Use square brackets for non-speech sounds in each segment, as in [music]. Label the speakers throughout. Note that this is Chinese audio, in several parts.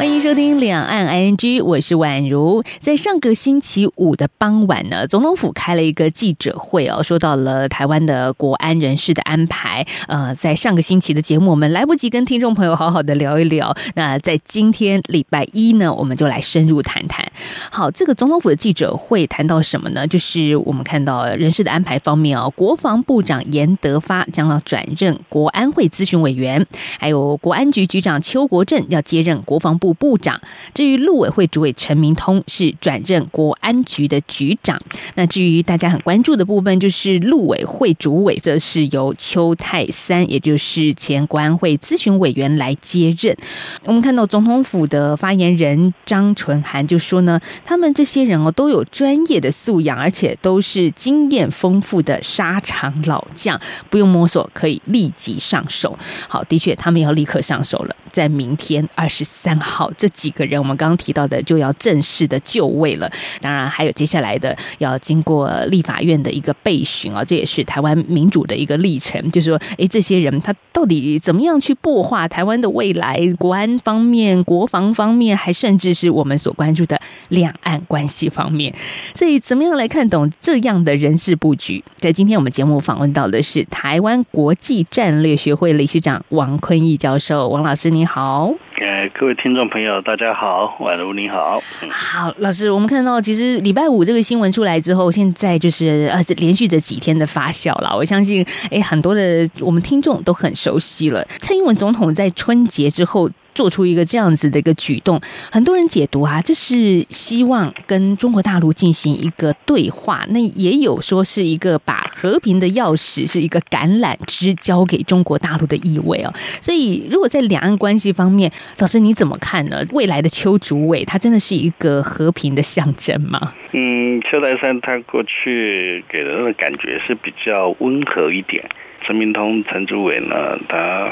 Speaker 1: 欢迎收听两岸 ING，我是宛如。在上个星期五的傍晚呢，总统府开了一个记者会哦，说到了台湾的国安人士的安排。呃，在上个星期的节目，我们来不及跟听众朋友好好的聊一聊。那在今天礼拜一呢，我们就来深入谈谈。好，这个总统府的记者会谈到什么呢？就是我们看到人事的安排方面哦，国防部长严德发将要转任国安会咨询委员，还有国安局局长邱国正要接任国防部。部长，至于陆委会主委陈明通是转任国安局的局长。那至于大家很关注的部分，就是陆委会主委，则是由邱泰三，也就是前国安会咨询委员来接任。我们看到总统府的发言人张纯涵就说呢，他们这些人哦都有专业的素养，而且都是经验丰富的沙场老将，不用摸索，可以立即上手。好，的确，他们要立刻上手了，在明天二十三号。好，这几个人我们刚刚提到的就要正式的就位了。当然，还有接下来的要经过立法院的一个备询啊，这也是台湾民主的一个历程。就是说，哎，这些人他到底怎么样去擘画台湾的未来？国安方面、国防方面，还甚至是我们所关注的两岸关系方面。所以，怎么样来看懂这样的人事布局？在今天我们节目访问到的是台湾国际战略学会理事长王坤义教授，王老师你好。
Speaker 2: 呃，各位听众朋友，大家好，宛如你好。
Speaker 1: 好，老师，我们看到其实礼拜五这个新闻出来之后，现在就是呃连续这几天的发酵了。我相信，哎，很多的我们听众都很熟悉了。蔡英文总统在春节之后。做出一个这样子的一个举动，很多人解读啊，这是希望跟中国大陆进行一个对话。那也有说是一个把和平的钥匙是一个橄榄枝交给中国大陆的意味哦。所以，如果在两岸关系方面，老师你怎么看呢？未来的邱主委他真的是一个和平的象征吗？
Speaker 2: 嗯，邱台山他过去给人的感觉是比较温和一点。陈明通、陈主委呢，他。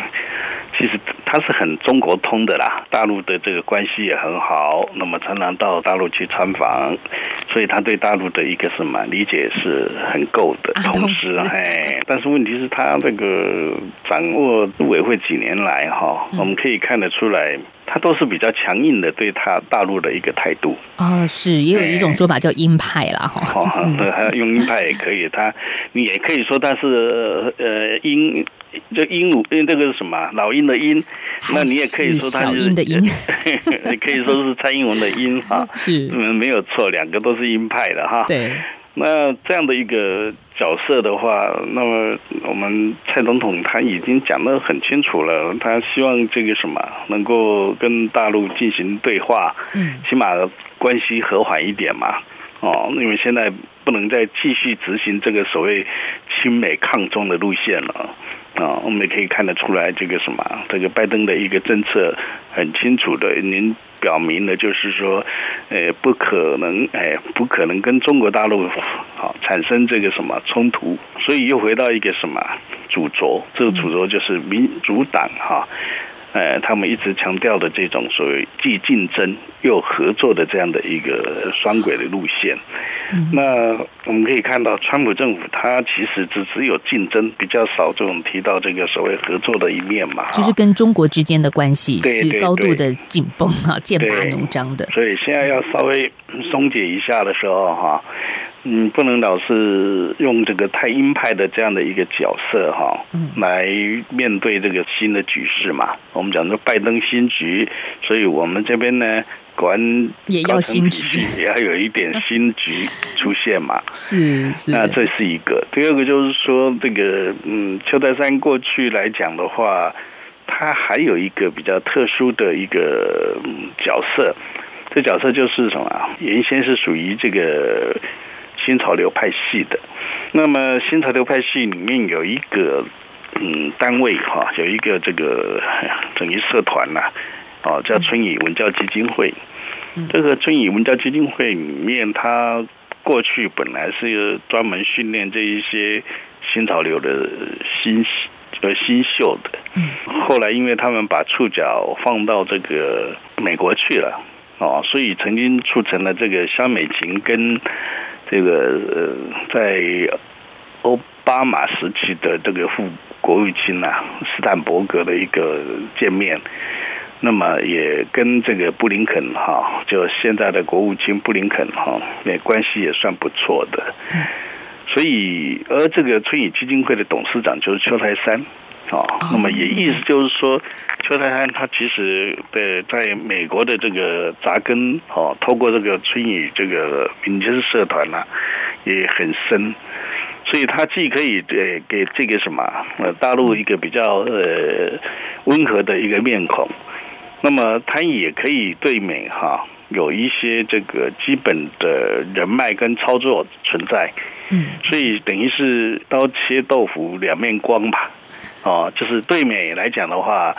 Speaker 2: 其实他是很中国通的啦，大陆的这个关系也很好，那么常常到大陆去参访，所以他对大陆的一个什么理解是很够的。同时，哎，但是问题是，他这个掌握组委会几年来哈，我们可以看得出来。他都是比较强硬的，对他大陆的一个态度。
Speaker 1: 啊，是也有一种说法叫鹰派啦，哈，[laughs]
Speaker 2: 对，用鹰派也可以，他你也可以说他是呃鹰，就鹦鹉，因为这个是什么老鹰的鹰，那你也可以说他是
Speaker 1: 鹰的鹰，[laughs]
Speaker 2: 你可以说是蔡英文的鹰哈，[laughs]
Speaker 1: 是，
Speaker 2: 嗯，没有错，两个都是鹰派的哈，
Speaker 1: 对，
Speaker 2: 那这样的一个。角色的话，那么我们蔡总统他已经讲得很清楚了，他希望这个什么能够跟大陆进行对话，嗯，起码关系和缓一点嘛，哦，因为现在不能再继续执行这个所谓亲美抗中的路线了。啊，我们也可以看得出来，这个什么，这个拜登的一个政策很清楚的，您表明了，就是说，呃，不可能，哎，不可能跟中国大陆好产生这个什么冲突，所以又回到一个什么主轴，这个主轴就是民主党哈。呃，他们一直强调的这种所谓既竞争又合作的这样的一个双轨的路线，那我们可以看到，川普政府他其实只只有竞争，比较少这种提到这个所谓合作的一面嘛。
Speaker 1: 就是跟中国之间的关系是高度的紧绷啊，剑拔弩张的。
Speaker 2: 所以现在要稍微松解一下的时候，哈。嗯，不能老是用这个太鹰派的这样的一个角色哈，来面对这个新的局势嘛。我们讲说拜登新局，所以我们这边呢，管
Speaker 1: 也要新局，[laughs]
Speaker 2: 也要有一点新局 [laughs] 出现嘛。
Speaker 1: 是是，
Speaker 2: 那这是一个。第二个就是说，这个嗯，邱德山过去来讲的话，他还有一个比较特殊的一个角色，这角色就是什么？原先是属于这个。新潮流派系的，那么新潮流派系里面有一个嗯单位哈，有一个这个 [laughs] 等于社团呐，哦叫春雨文教基金会。这个春雨文教基金会里面，他过去本来是专门训练这一些新潮流的新呃新秀的。后来因为他们把触角放到这个美国去了，哦，所以曾经促成了这个肖美琴跟这个呃在奥巴马时期的这个副国务卿呐斯坦伯格的一个见面。那么也跟这个布林肯哈，就现在的国务卿布林肯哈，那关系也算不错的。所以，而这个春雨基金会的董事长就是邱泰山，啊，那么也意思就是说，邱泰山他其实的在美国的这个扎根，哦，透过这个春雨这个民间社团呢，也很深，所以他既可以呃给这个什么呃大陆一个比较呃温和的一个面孔，那么他也可以对美哈有一些这个基本的人脉跟操作存在。嗯，所以等于是刀切豆腐两面光吧，哦，就是对美来讲的话，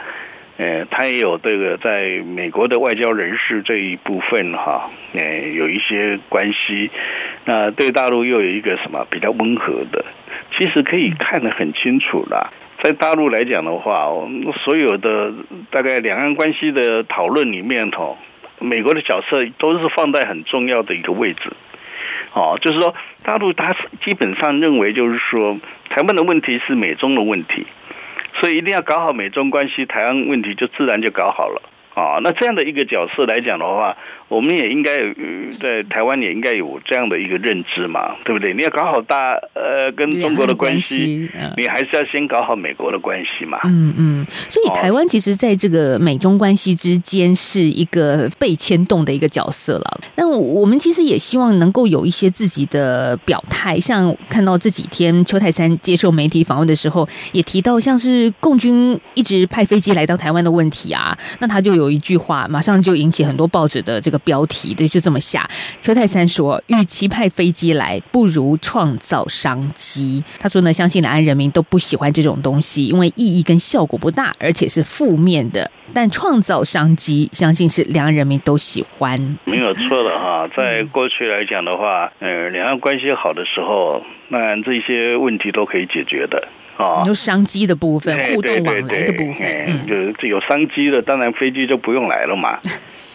Speaker 2: 呃，他也有这个在美国的外交人士这一部分哈，呃，有一些关系，那对大陆又有一个什么比较温和的，其实可以看得很清楚了。在大陆来讲的话，所有的大概两岸关系的讨论里面头，美国的角色都是放在很重要的一个位置。哦，就是说，大陆他基本上认为，就是说，台湾的问题是美中的问题，所以一定要搞好美中关系，台湾问题就自然就搞好了。啊，那这样的一个角色来讲的话。我们也应该在台湾也应该有这样的一个认知嘛，对不对？你要搞好大呃跟中国的关系，你还是要先搞好美国的关系嘛。
Speaker 1: 嗯嗯，所以台湾其实在这个美中关系之间是一个被牵动的一个角色了。那我们其实也希望能够有一些自己的表态，像看到这几天邱泰山接受媒体访问的时候，也提到像是共军一直派飞机来到台湾的问题啊，那他就有一句话，马上就引起很多报纸的这个。标题对，就这么下。邱泰三说：“与其派飞机来，不如创造商机。”他说呢，相信两岸人民都不喜欢这种东西，因为意义跟效果不大，而且是负面的。但创造商机，相信是两岸人民都喜欢。
Speaker 2: 没有错的哈，在过去来讲的话，呃，两岸关系好的时候，那这些问题都可以解决的
Speaker 1: 啊。有商机的部分，互动往来的部分，
Speaker 2: 嗯，就是有商机的，当然飞机就不用来了嘛。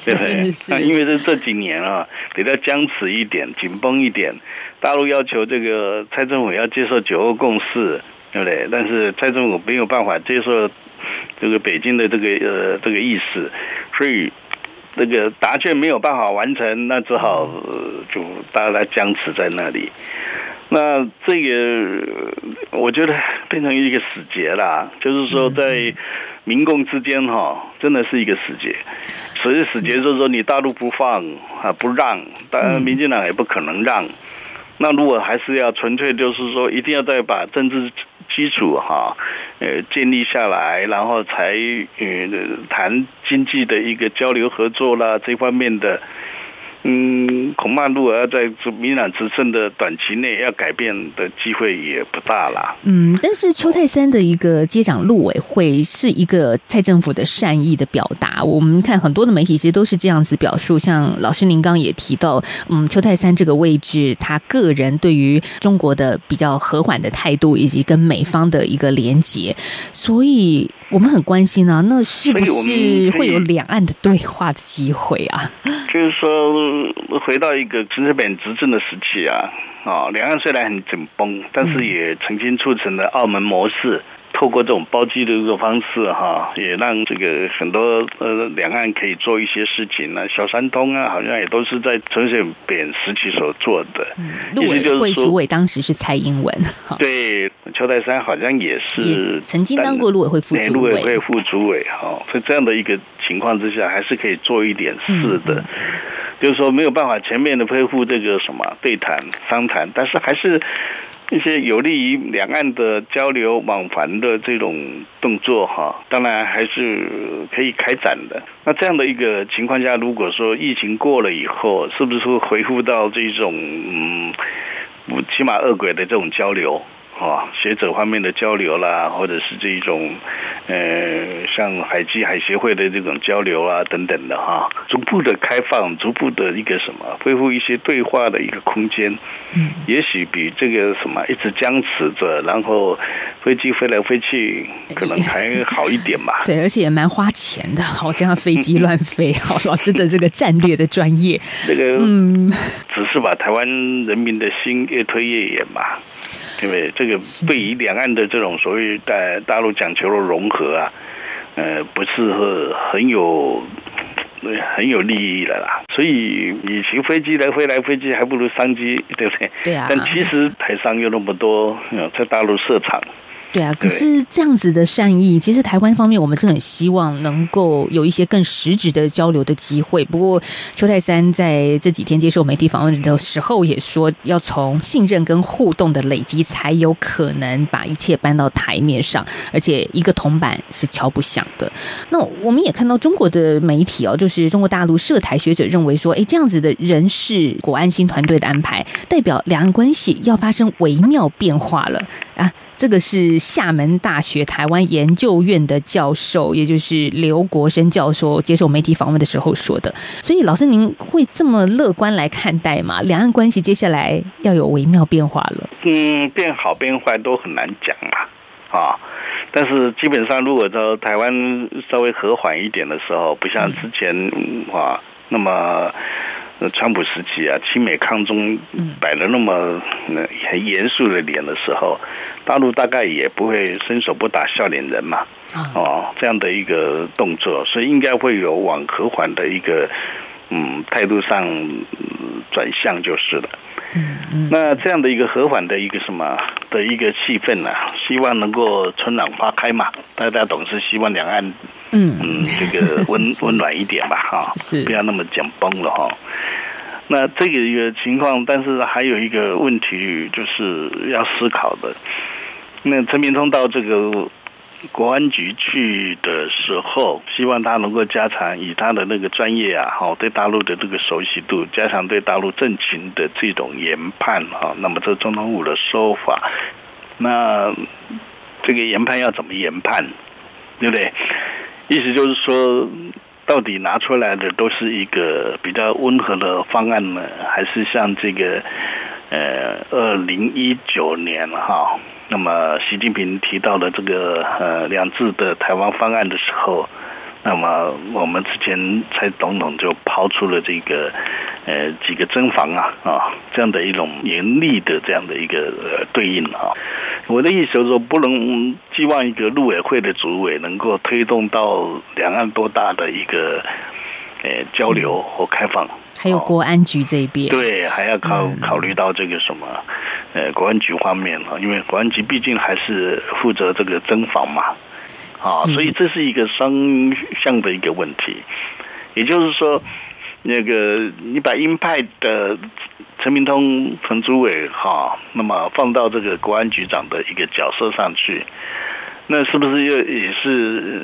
Speaker 2: 对 [laughs] 不对？因为这这几年啊，比较僵持一点、紧绷一点。大陆要求这个蔡政府要接受九二共识，对不对？但是蔡政府没有办法接受这个北京的这个呃这个意思，所以这个答卷没有办法完成，那只好就大家来僵持在那里。那这个我觉得变成一个死结啦，就是说在民共之间哈，真的是一个死结。所以死结就是说，你大陆不放啊，不让，当然民进党也不可能让。那如果还是要纯粹，就是说，一定要再把政治基础哈，呃，建立下来，然后才呃谈经济的一个交流合作啦，这方面的。嗯，恐怕如果要在民朗执政的短期内要改变的机会也不大了。
Speaker 1: 嗯，但是邱泰三的一个接掌陆委会是一个蔡政府的善意的表达。我们看很多的媒体其实都是这样子表述。像老师您刚也提到，嗯，邱泰三这个位置，他个人对于中国的比较和缓的态度，以及跟美方的一个连结，所以我们很关心啊，那是不是会有两岸的对话的机会啊？[laughs]
Speaker 2: 就是说。回到一个陈水扁执政的时期啊，啊，两岸虽然很紧绷，但是也曾经促成了澳门模式。透过这种包机的一个方式哈，也让这个很多呃两岸可以做一些事情呢。小三通啊，好像也都是在陈水扁时期所做的。
Speaker 1: 陆委会主委当时是蔡英文。[laughs]
Speaker 2: 对，邱泰山好像也是
Speaker 1: 曾经当过陆委会副主委。
Speaker 2: 陆委会副主委哈，在这样的一个情况之下，还是可以做一点事的。就是说没有办法全面的恢复这个什么对谈商谈，但是还是。一些有利于两岸的交流往返的这种动作，哈，当然还是可以开展的。那这样的一个情况下，如果说疫情过了以后，是不是会恢复到这种嗯，起码二轨的这种交流，啊，学者方面的交流啦，或者是这一种呃，像海基海协会的这种交流啊，等等的哈，逐步的开放，逐步的一个什么，恢复一些对话的一个空间，嗯，也许比这个什么一直僵持着，然后飞机飞来飞去，可能还好一点吧。[laughs]
Speaker 1: 对，而且也蛮花钱的，好，这样飞机乱飞，[laughs] 好，老师的这个战略的专业，
Speaker 2: 这个嗯，只是把台湾人民的心越推越远嘛。因为这个对于两岸的这种所谓在大陆讲求的融合啊，呃，不是很有很有利益的啦。所以你骑飞机来飞来飞去，还不如商机，对不对？
Speaker 1: 对啊。
Speaker 2: 但其实台商有那么多，在大陆设厂。
Speaker 1: 对啊，可是这样子的善意，其实台湾方面我们是很希望能够有一些更实质的交流的机会。不过邱泰三在这几天接受媒体访问的时候也说，要从信任跟互动的累积，才有可能把一切搬到台面上。而且一个铜板是敲不响的。那我们也看到中国的媒体哦，就是中国大陆涉台学者认为说，哎，这样子的人事国安新团队的安排，代表两岸关系要发生微妙变化了啊。这个是厦门大学台湾研究院的教授，也就是刘国生教授接受媒体访问的时候说的。所以，老师您会这么乐观来看待吗？两岸关系接下来要有微妙变化了？
Speaker 2: 嗯，变好变坏都很难讲啊，啊！但是基本上，如果说台湾稍微和缓一点的时候，不像之前啊那么。那川普时期啊，亲美抗中摆了那么很严肃的脸的时候，大陆大概也不会伸手不打笑脸人嘛，哦，这样的一个动作，所以应该会有往和缓的一个嗯态度上转向就是了。嗯那这样的一个和缓的一个什么的一个气氛呢？希望能够春暖花开嘛，大家总是希望两岸。嗯嗯，这个温 [laughs] 温暖一点吧，哈，
Speaker 1: 是
Speaker 2: 不要那么紧绷了哈。那这个一个情况，但是还有一个问题，就是要思考的。那陈明通到这个国安局去的时候，希望他能够加强以他的那个专业啊，哈，对大陆的这个熟悉度，加强对大陆政情的这种研判哈。那么这总统府的说法，那这个研判要怎么研判，对不对？意思就是说，到底拿出来的都是一个比较温和的方案呢，还是像这个呃，二零一九年哈，那么习近平提到的这个呃两制的台湾方案的时候，那么我们之前蔡总统就抛出了这个呃几个征防啊啊这样的一种严厉的这样的一个呃对应啊。我的意思就是说，不能寄望一个陆委会的主委能够推动到两岸多大的一个呃交流和开放。
Speaker 1: 还有国安局这边，
Speaker 2: 对，还要考考虑到这个什么呃国安局方面啊，因为国安局毕竟还是负责这个侦防嘛，啊，所以这是一个双向的一个问题。也就是说，那个你把鹰派的。陈明通、陈主委，哈，那么放到这个国安局长的一个角色上去，那是不是又也是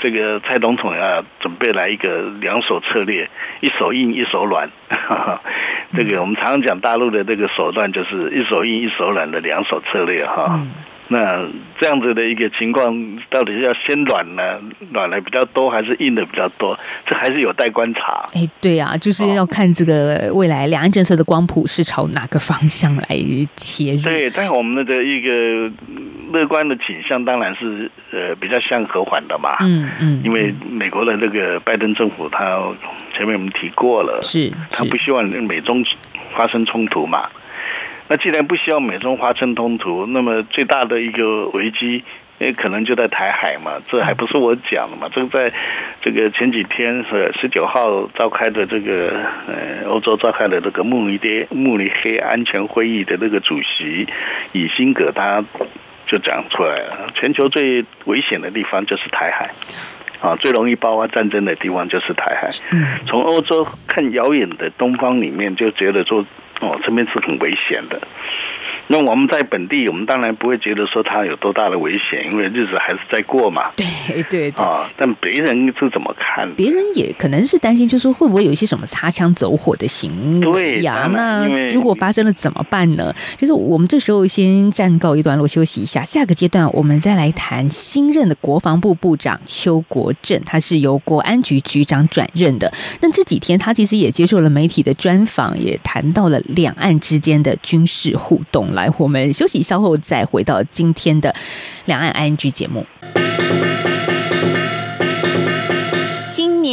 Speaker 2: 这个蔡总统要准备来一个两手策略，一手硬一手软？[laughs] 这个我们常常讲大陆的这个手段，就是一手硬一手软的两手策略，哈。那这样子的一个情况，到底是要先软呢，软的比较多，还是硬的比较多？这还是有待观察。
Speaker 1: 哎，对呀，就是要看这个未来两岸政策的光谱是朝哪个方向来切入。
Speaker 2: 对，但我们的一个乐观的倾向，当然是呃比较向和缓的嘛。嗯嗯，因为美国的这个拜登政府，他前面我们提过了，
Speaker 1: 是
Speaker 2: 他不希望美中发生冲突嘛。那既然不希望美中发生冲突，那么最大的一个危机，诶，可能就在台海嘛。这还不是我讲的嘛？这个在这个前几天是十九号召开的这个呃欧洲召开的这个慕尼黑慕尼黑安全会议的那个主席以辛格他就讲出来了：全球最危险的地方就是台海，啊，最容易爆发战争的地方就是台海。从欧洲看遥远的东方里面，就觉得说。哦，这边是很危险的。那我们在本地，我们当然不会觉得说它有多大的危险，因为日子还是在过嘛。
Speaker 1: 对对对。
Speaker 2: 啊，但别人是怎么看？
Speaker 1: 别人也可能是担心，就说会不会有一些什么擦枪走火的行为呀？那如果发生了怎么办呢？就是我们这时候先暂告一段落，休息一下。下个阶段我们再来谈新任的国防部部长邱国正，他是由国安局局长转任的。那这几天他其实也接受了媒体的专访，也谈到了两岸之间的军事互动。来，我们休息稍后再回到今天的两岸 ING 节目。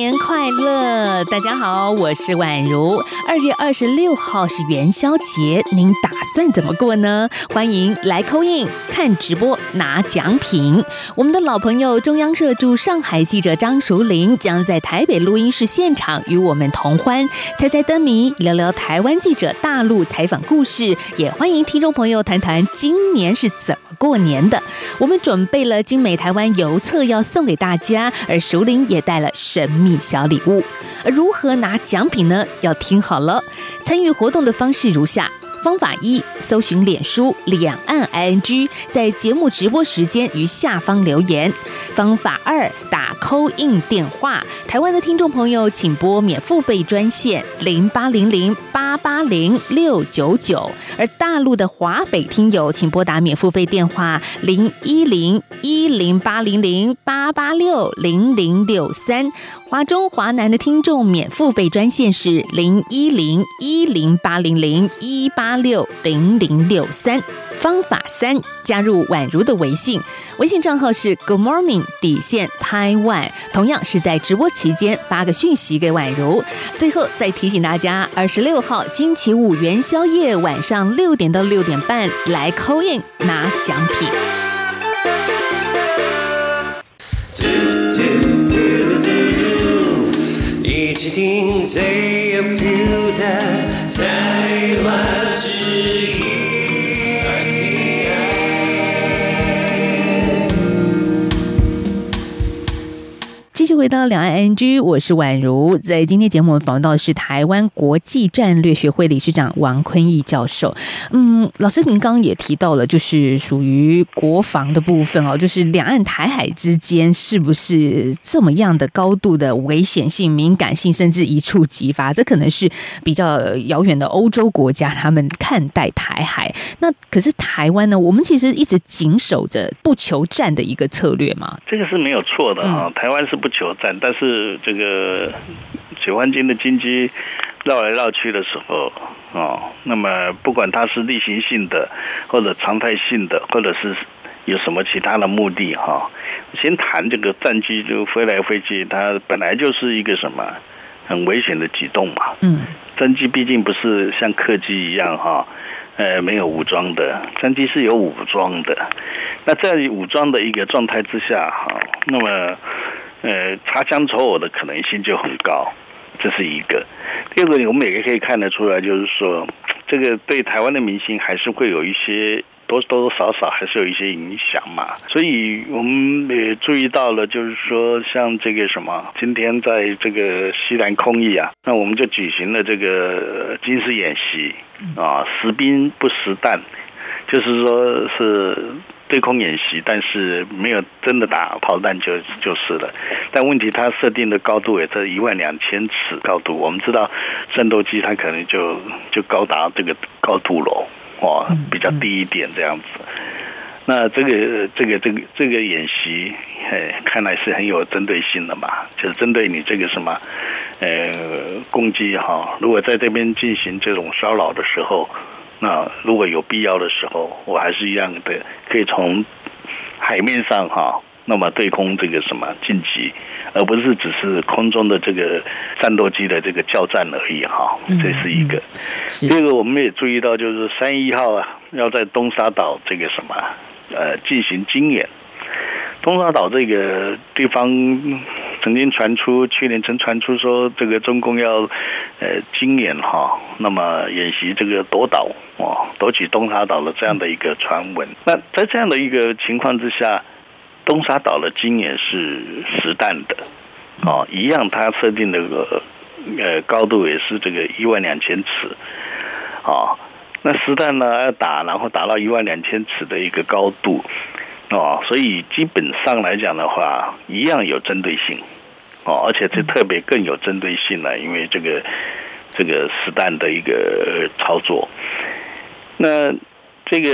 Speaker 1: 年快乐，大家好，我是宛如。二月二十六号是元宵节，您打算怎么过呢？欢迎来扣印看直播拿奖品。我们的老朋友中央社驻上海记者张淑玲将在台北录音室现场与我们同欢，猜猜灯谜，聊聊台湾记者大陆采访故事。也欢迎听众朋友谈谈今年是怎么过年的。我们准备了精美台湾邮册要送给大家，而淑玲也带了神。秘小礼物，如何拿奖品呢？要听好了。参与活动的方式如下：方法一，搜寻脸书两岸 ING，在节目直播时间于下方留言；方法二，打扣印电话，台湾的听众朋友请拨免付费专线零八零零八八零六九九，而大陆的华北听友请拨打免付费电话零一零一零八零零八八六零零六三。华中华南的听众免付费专线是零一零一零八零零一八六零零六三。方法三，加入宛如的微信，微信账号是 Good Morning 底线 Taiwan，同样是在直播期间发个讯息给宛如。最后再提醒大家，二十六号星期五元宵夜晚上六点到六点半来 Coin 拿奖品。一起听最有 feel 台湾继续回到两岸 NG，我是宛如。在今天节目我们访问到的是台湾国际战略学会理事长王坤义教授。嗯，老师，您刚刚也提到了，就是属于国防的部分哦，就是两岸台海之间是不是这么样的高度的危险性、敏感性，甚至一触即发？这可能是比较遥远的欧洲国家他们看待台海。那可是台湾呢？我们其实一直紧守着不求战的一个策略嘛。
Speaker 2: 这个是没有错的啊，台湾是不。不求战，但是这个解放军的军机绕来绕去的时候，哦，那么不管它是例行性的，或者常态性的，或者是有什么其他的目的，哈，先谈这个战机就飞来飞去，它本来就是一个什么很危险的举动嘛。嗯，战机毕竟不是像客机一样，哈，呃，没有武装的，战机是有武装的。那在武装的一个状态之下，哈，那么。呃，擦枪走火的可能性就很高，这是一个。第二个，我们也可以看得出来，就是说，这个对台湾的明星还是会有一些多多多少少还是有一些影响嘛。所以我们也注意到了，就是说，像这个什么，今天在这个西南空域啊，那我们就举行了这个军事演习啊，实兵不实弹，就是说是。对空演习，但是没有真的打炮弹就就是了。但问题它设定的高度也在一万两千尺高度。我们知道战斗机它可能就就高达这个高度了，哦，比较低一点这样子。那这个这个这个这个演习，哎，看来是很有针对性的嘛，就是针对你这个什么呃攻击哈。如果在这边进行这种骚扰的时候。那如果有必要的时候，我还是一样的，可以从海面上哈，那么对空这个什么晋级，而不是只是空中的这个战斗机的这个交战而已哈。这是一个。第二个，我们也注意到，就是三一号啊，要在东沙岛这个什么呃进行军演。东沙岛这个地方曾经传出，去年曾传出说，这个中共要呃经演哈，那么演习这个夺岛哦，夺取东沙岛的这样的一个传闻。那在这样的一个情况之下，东沙岛的经演是实弹的，哦，一样，它设定的个呃高度也是这个一万两千尺，啊。那实弹呢要打，然后打到一万两千尺的一个高度，哦，所以基本上来讲的话，一样有针对性，哦，而且这特别更有针对性了，因为这个这个实弹的一个操作。那这个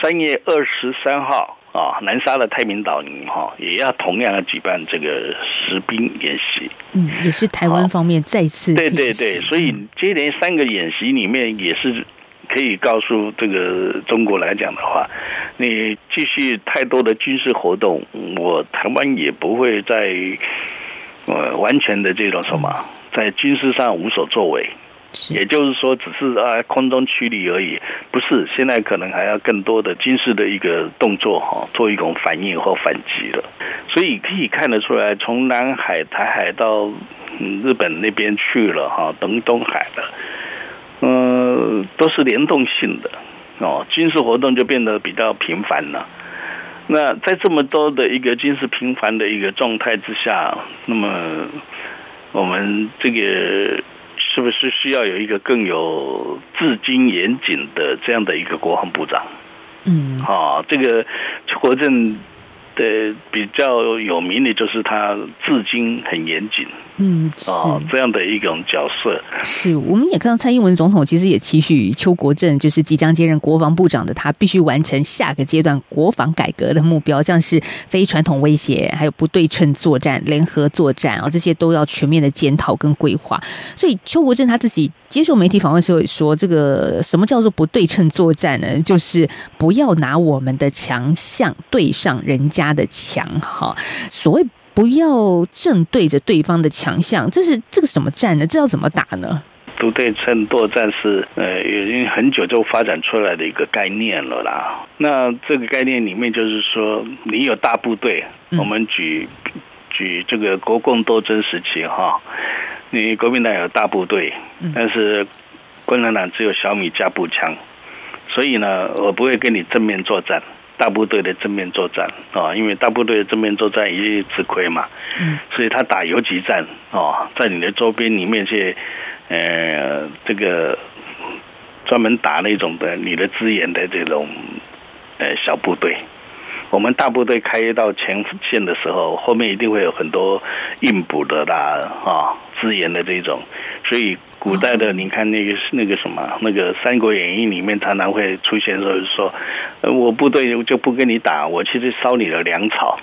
Speaker 2: 三月二十三号啊，南沙的太平岛宁哈也要同样的举办这个实兵演习。
Speaker 1: 嗯，也是台湾方面再次
Speaker 2: 对对对，所以接连三个演习里面也是可以告诉这个中国来讲的话，你继续太多的军事活动，我台湾也不会在呃完全的这种什么在军事上无所作为。也就是说，只是啊空中驱离而已，不是现在可能还要更多的军事的一个动作哈，做一种反应或反击了。所以可以看得出来，从南海、台海到日本那边去了哈，等东海的，嗯，都是联动性的哦，军事活动就变得比较频繁了。那在这么多的一个军事频繁的一个状态之下，那么我们这个。是不是需要有一个更有至今严谨的这样的一个国防部长？嗯，啊，这个国政的比较有名的就是他至今很严谨。嗯，哦，这样的一种角色
Speaker 1: 是，我们也看到蔡英文总统其实也期许邱国正，就是即将接任国防部长的他，必须完成下个阶段国防改革的目标，像是非传统威胁，还有不对称作战、联合作战啊，这些都要全面的检讨跟规划。所以邱国正他自己接受媒体访问时候也说，这个什么叫做不对称作战呢？就是不要拿我们的强项对上人家的强，哈，所谓。不要正对着对方的强项，这是这个什么战呢？这要怎么打呢？
Speaker 2: 不对称作战是呃，已经很久就发展出来的一个概念了啦。那这个概念里面就是说，你有大部队，我们举举这个国共斗争时期哈，你国民党有大部队，但是共产党只有小米加步枪，所以呢，我不会跟你正面作战。大部队的正面作战啊，因为大部队的正面作战一定吃亏嘛，嗯，所以他打游击战啊，在你的周边里面去，呃，这个专门打那种的你的资源的这种呃小部队。我们大部队开到前线的时候，后面一定会有很多硬补的啦啊资源的这种，所以。古代的，你看那个那个什么，那个《三国演义》里面常常会出现，说是说，我部队就不跟你打，我其实烧你的粮草。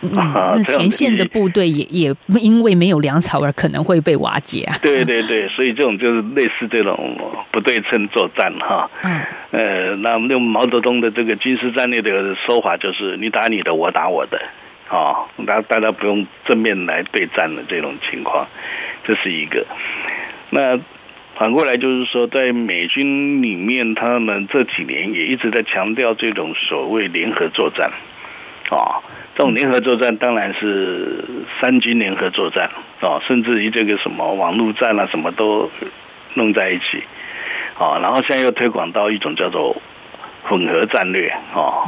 Speaker 1: 那前线的部队也也因为没有粮草而可能会被瓦解啊。
Speaker 2: 对对对，所以这种就是类似这种不对称作战哈。嗯。呃，那用毛泽东的这个军事战略的说法，就是你打你的，我打我的，啊，大大家不用正面来对战的这种情况，这是一个。那反过来就是说，在美军里面，他们这几年也一直在强调这种所谓联合作战，啊，这种联合作战当然是三军联合作战啊，甚至于这个什么网络战啊，什么都弄在一起，啊，然后现在又推广到一种叫做混合战略啊，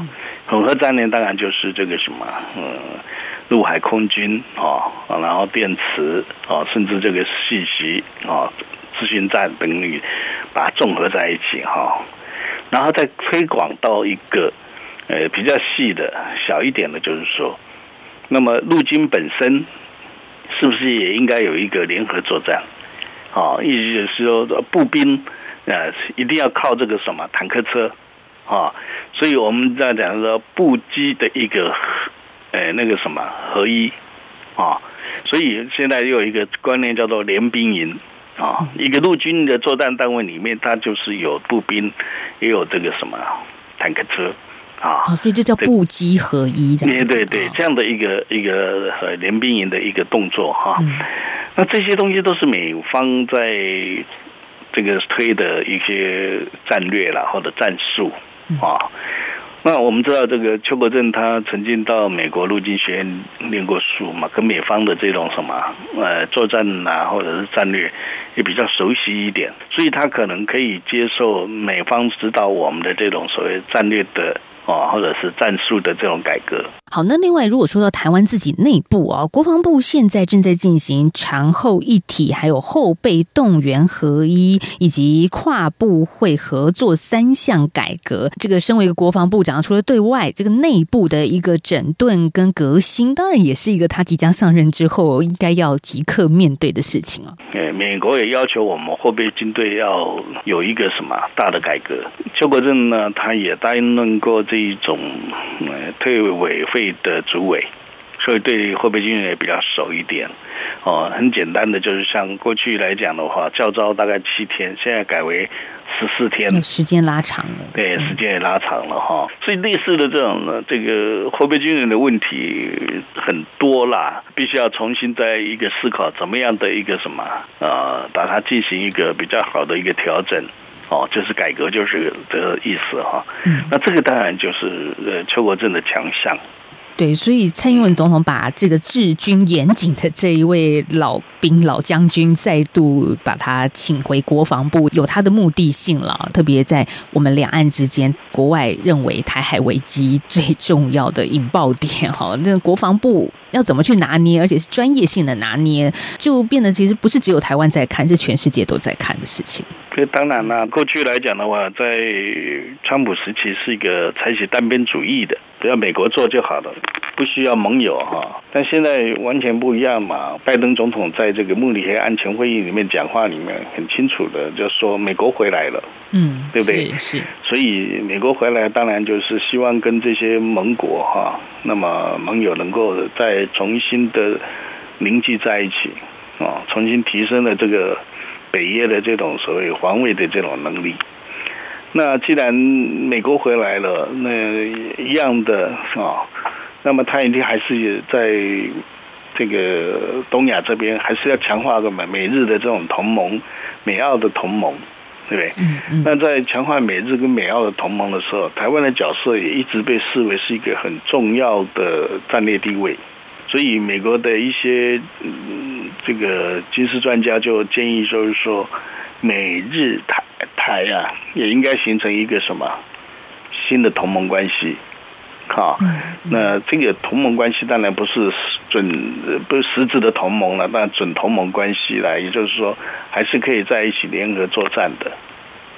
Speaker 2: 混合战略当然就是这个什么，嗯。陆海空军啊，然后电磁啊，甚至这个信息啊、资讯站等于把它综合在一起哈，然后再推广到一个呃比较细的小一点的，就是说，那么陆军本身是不是也应该有一个联合作战？啊，意思就是说步兵呃一定要靠这个什么坦克车啊，所以我们在讲说步机的一个。呃，那个什么合一啊，所以现在又有一个观念叫做联兵营啊。一个陆军的作战单位里面，它就是有步兵，也有这个什么坦克车啊。
Speaker 1: 所以这叫步机合一。
Speaker 2: 对对对，这样的一个一个联兵营的一个动作哈。那这些东西都是美方在这个推的一些战略啦，或者战术啊。那我们知道，这个邱国正他曾经到美国陆军学院念过书嘛，跟美方的这种什么呃作战啊，或者是战略也比较熟悉一点，所以他可能可以接受美方指导我们的这种所谓战略的。啊，或者是战术的这种改革。
Speaker 1: 好，那另外如果说到台湾自己内部啊，国防部现在正在进行长后一体，还有后备动员合一，以及跨部会合作三项改革。这个身为一个国防部长，除了对外这个内部的一个整顿跟革新，当然也是一个他即将上任之后应该要即刻面对的事情啊。
Speaker 2: 诶，美国也要求我们后备军队要有一个什么大的改革。邱国正呢，他也担任过这一种呃退委会的主委，所以对后备军人也比较熟一点。哦，很简单的，就是像过去来讲的话，教招大概七天，现在改为十四天，
Speaker 1: 时间拉长了。
Speaker 2: 对，时间也拉长了哈。所以类似的这种呢，这个后备军人的问题很多啦，必须要重新再一个思考，怎么样的一个什么啊，把它进行一个比较好的一个调整。哦，就是改革，就是这个意思哈。嗯，那这个当然就是呃邱国正的强项。
Speaker 1: 对，所以蔡英文总统把这个治军严谨的这一位老兵、老将军再度把他请回国防部，有他的目的性了。特别在我们两岸之间，国外认为台海危机最重要的引爆点，哈，那国防部要怎么去拿捏，而且是专业性的拿捏，就变得其实不是只有台湾在看，是全世界都在看的事情。
Speaker 2: 这当然啦，过去来讲的话，在川普时期是一个采取单边主义的，只要美国做就好了，不需要盟友哈。但现在完全不一样嘛，拜登总统在这个慕尼黑安全会议里面讲话里面很清楚的就说美国回来了，
Speaker 1: 嗯，
Speaker 2: 对不对？
Speaker 1: 是。
Speaker 2: 所以美国回来，当然就是希望跟这些盟国哈，那么盟友能够再重新的凝聚在一起啊，重新提升了这个。北约的这种所谓防卫的这种能力，那既然美国回来了，那一样的啊，那么他一定还是在这个东亚这边，还是要强化个美美日的这种同盟，美澳的同盟，对不对？
Speaker 1: 嗯嗯。
Speaker 2: 那在强化美日跟美澳的同盟的时候，台湾的角色也一直被视为是一个很重要的战略地位。所以，美国的一些嗯，这个军事专家就建议，就是说，美日台台啊，也应该形成一个什么新的同盟关系，好，那这个同盟关系当然不是准不是实质的同盟了，但准同盟关系了，也就是说，还是可以在一起联合作战的。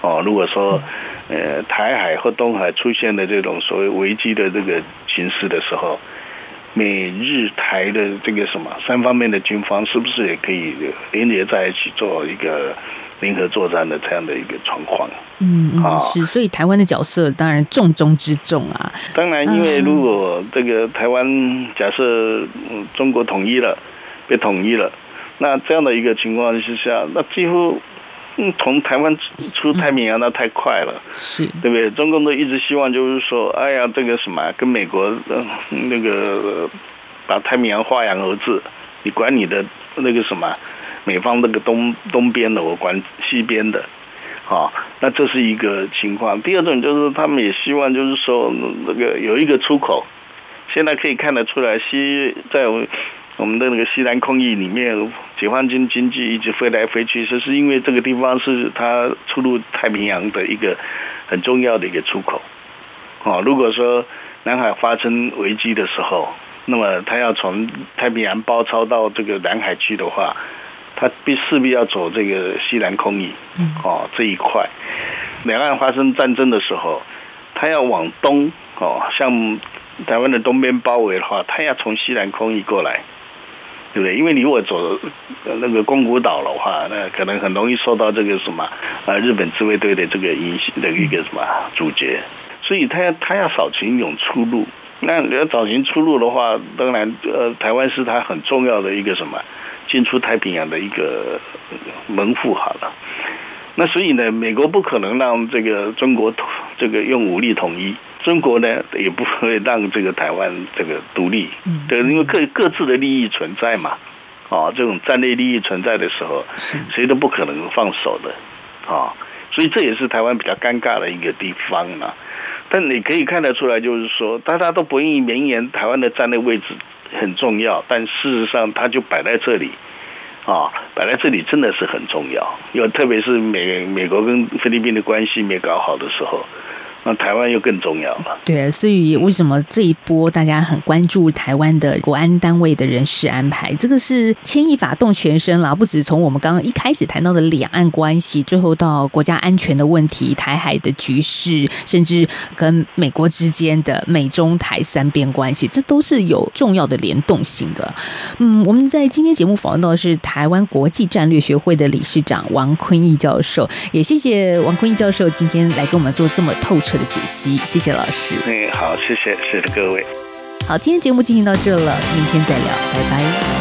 Speaker 2: 哦，如果说呃，台海或东海出现的这种所谓危机的这个形势的时候。美日台的这个什么三方面的军方，是不是也可以连接在一起做一个联合作战的这样的一个状况？
Speaker 1: 嗯嗯，是，所以台湾的角色当然重中之重啊。
Speaker 2: 当然，因为如果这个台湾假设中国统一了，被统一了，那这样的一个情况之下，那几乎。嗯，从台湾出太平洋那太快了，
Speaker 1: 是
Speaker 2: 对不对？中共都一直希望就是说，哎呀，这个什么，跟美国那个把太平洋画洋而治，你管你的那个什么，美方那个东东边的，我管西边的，啊，那这是一个情况。第二种就是他们也希望就是说，那个有一个出口，现在可以看得出来，西在。我们的那个西南空域里面，解放军经济一直飞来飞去，就是因为这个地方是它出入太平洋的一个很重要的一个出口。啊，如果说南海发生危机的时候，那么它要从太平洋包抄到这个南海去的话，它必势必要走这个西南空域。哦，这一块，两岸发生战争的时候，他要往东哦，像台湾的东边包围的话，他要从西南空域过来。对不对？因为你如果走那个宫古岛的话，那可能很容易受到这个什么啊日本自卫队的这个影响的一个什么阻截，所以他要他要找寻一种出路。那要找寻出路的话，当然呃台湾是他很重要的一个什么进出太平洋的一个门户好了。那所以呢，美国不可能让这个中国这个用武力统一。中国呢，也不会让这个台湾这个独立，对，因为各各自的利益存在嘛，啊，这种战略利益存在的时候，谁都不可能放手的，啊，所以这也是台湾比较尴尬的一个地方啊。但你可以看得出来，就是说大家都不愿意绵延台湾的战略位置很重要，但事实上它就摆在这里，啊，摆在这里真的是很重要，因为特别是美美国跟菲律宾的关系没搞好的时候。那台湾又更重要了。
Speaker 1: 对，所以为什么这一波大家很关注台湾的国安单位的人事安排？这个是牵一发动全身啦，不止从我们刚刚一开始谈到的两岸关系，最后到国家安全的问题、台海的局势，甚至跟美国之间的美中台三边关系，这都是有重要的联动性的。嗯，我们在今天节目访问到的是台湾国际战略学会的理事长王坤义教授，也谢谢王坤义教授今天来跟我们做这么透彻彻的解析，谢谢老师。
Speaker 2: 嗯，好，谢谢，谢谢各位。
Speaker 1: 好，今天节目进行到这了，明天再聊，拜拜。